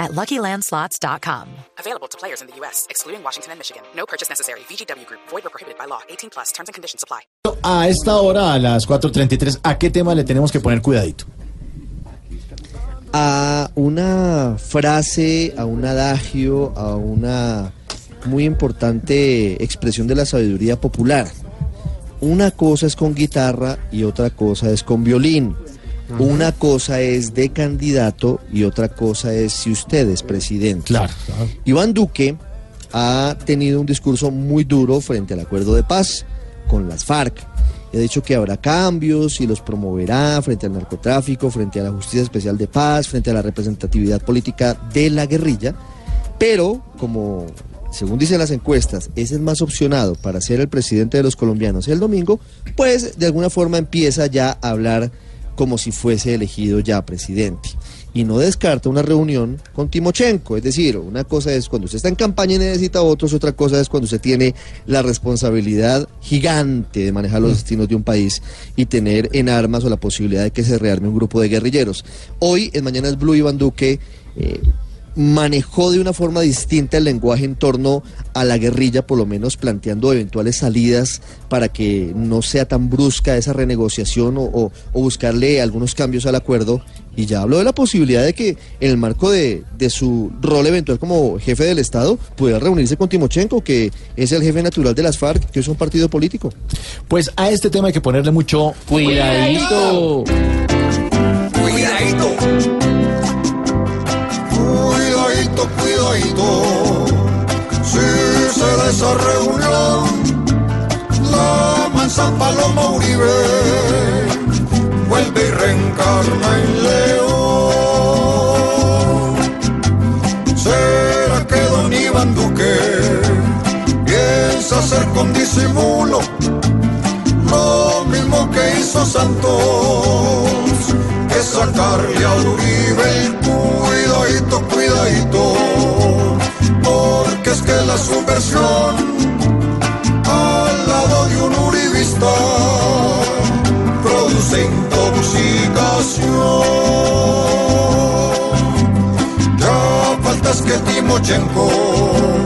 at LuckyLandSlots.com. Available to players in the U.S., excluding Washington and Michigan. No purchase necessary. VGW Group. Void or prohibited by law. 18 plus. Terms and conditions apply. A esta hora, a las 4.33, ¿a qué tema le tenemos que poner cuidadito? a una frase, a un adagio, a una muy importante expresión de la sabiduría popular. Una cosa es con guitarra y otra cosa es con violín. Una cosa es de candidato y otra cosa es si usted es presidente. Claro. Iván Duque ha tenido un discurso muy duro frente al acuerdo de paz con las FARC. Ha dicho que habrá cambios y los promoverá frente al narcotráfico, frente a la justicia especial de paz, frente a la representatividad política de la guerrilla. Pero, como según dicen las encuestas, es el más opcionado para ser el presidente de los colombianos el domingo, pues de alguna forma empieza ya a hablar como si fuese elegido ya presidente y no descarta una reunión con Timochenko. Es decir, una cosa es cuando usted está en campaña y necesita a otros, otra cosa es cuando usted tiene la responsabilidad gigante de manejar los destinos de un país y tener en armas o la posibilidad de que se rearme un grupo de guerrilleros. Hoy, en Mañana es Blue, Iván Duque... Eh, manejó de una forma distinta el lenguaje en torno a la guerrilla, por lo menos planteando eventuales salidas para que no sea tan brusca esa renegociación o, o- o buscarle algunos cambios al acuerdo. Y ya habló de la posibilidad de que en el marco de, de su rol eventual como jefe del Estado pudiera reunirse con Timochenko, que es el jefe natural de las FARC, que es un partido político. Pues a este tema hay que ponerle mucho cuidadito. Cuidadito. Si se reunión, la mansa Paloma Uribe vuelve y reencarna en León. ¿Será que don Iván Duque piensa hacer con disimulo lo mismo que hizo Santos? que sacarle a Uribe subversión al lado de un uribista produce intoxicación. Ya falta es que Timochenko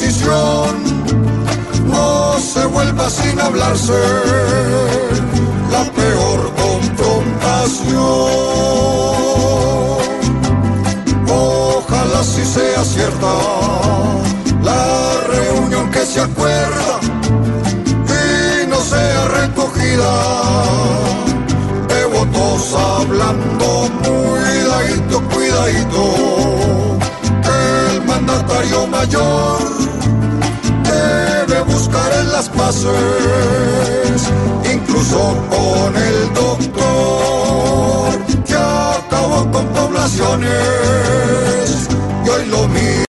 esta proposición no se vuelva sin hablarse la peor confrontación. Ojalá si sea cierta la reunión que se acuerda y no sea recogida de votos hablando cuidadito, cuidadito, el mandatario mayor debe buscar en las paces, incluso con el doctor